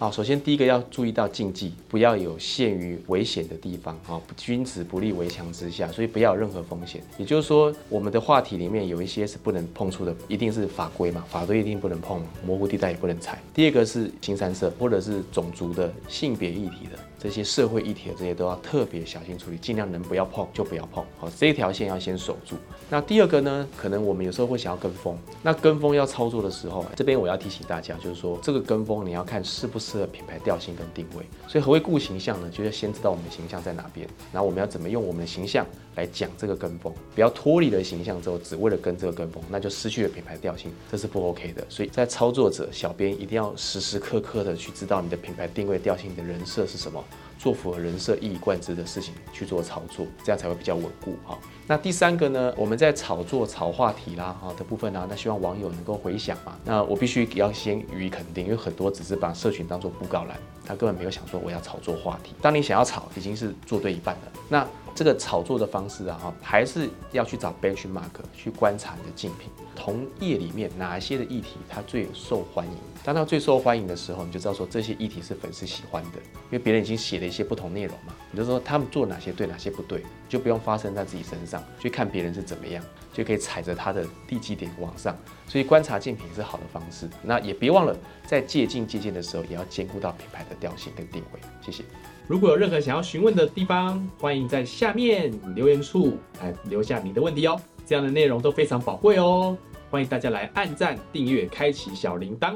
好，首先第一个要注意到禁忌，不要有陷于危险的地方啊，君子不立围墙之下，所以不要有任何风险。也就是说，我们的话题里面有一些是不能碰触的，一定是法规嘛，法规一定不能碰，模糊地带也不能踩。第二个是新三色或者是种族的、性别议题的。这些社会议题的这些都要特别小心处理，尽量能不要碰就不要碰。好，这一条线要先守住。那第二个呢，可能我们有时候会想要跟风。那跟风要操作的时候，这边我要提醒大家，就是说这个跟风你要看是不是适合品牌调性跟定位。所以何为固形象呢？就要先知道我们的形象在哪边，然后我们要怎么用我们的形象来讲这个跟风，不要脱离了形象之后只为了跟这个跟风，那就失去了品牌调性，这是不 OK 的。所以在操作者小编一定要时时刻刻的去知道你的品牌定位调性你的人设是什么。做符合人设一以贯之的事情去做炒作，这样才会比较稳固哈。那第三个呢，我们在炒作、炒话题啦哈的部分呢，那希望网友能够回想嘛。那我必须要先予以肯定，因为很多只是把社群当做布告栏，他根本没有想说我要炒作话题。当你想要炒，已经是做对一半了。那这个炒作的方式啊哈，还是要去找 benchmark 去观察你的竞品。同业里面哪一些的议题它最受欢迎？当它最受欢迎的时候，你就知道说这些议题是粉丝喜欢的，因为别人已经写了一些不同内容嘛。你就说他们做哪些对，哪些不对，就不用发生在自己身上，去看别人是怎么样，就可以踩着他的地基点往上。所以观察竞品是好的方式。那也别忘了在借镜借鉴的时候，也要兼顾到品牌的调性跟定位。谢谢。如果有任何想要询问的地方，欢迎在下面留言处来留下你的问题哦。这样的内容都非常宝贵哦。欢迎大家来按赞、订阅、开启小铃铛。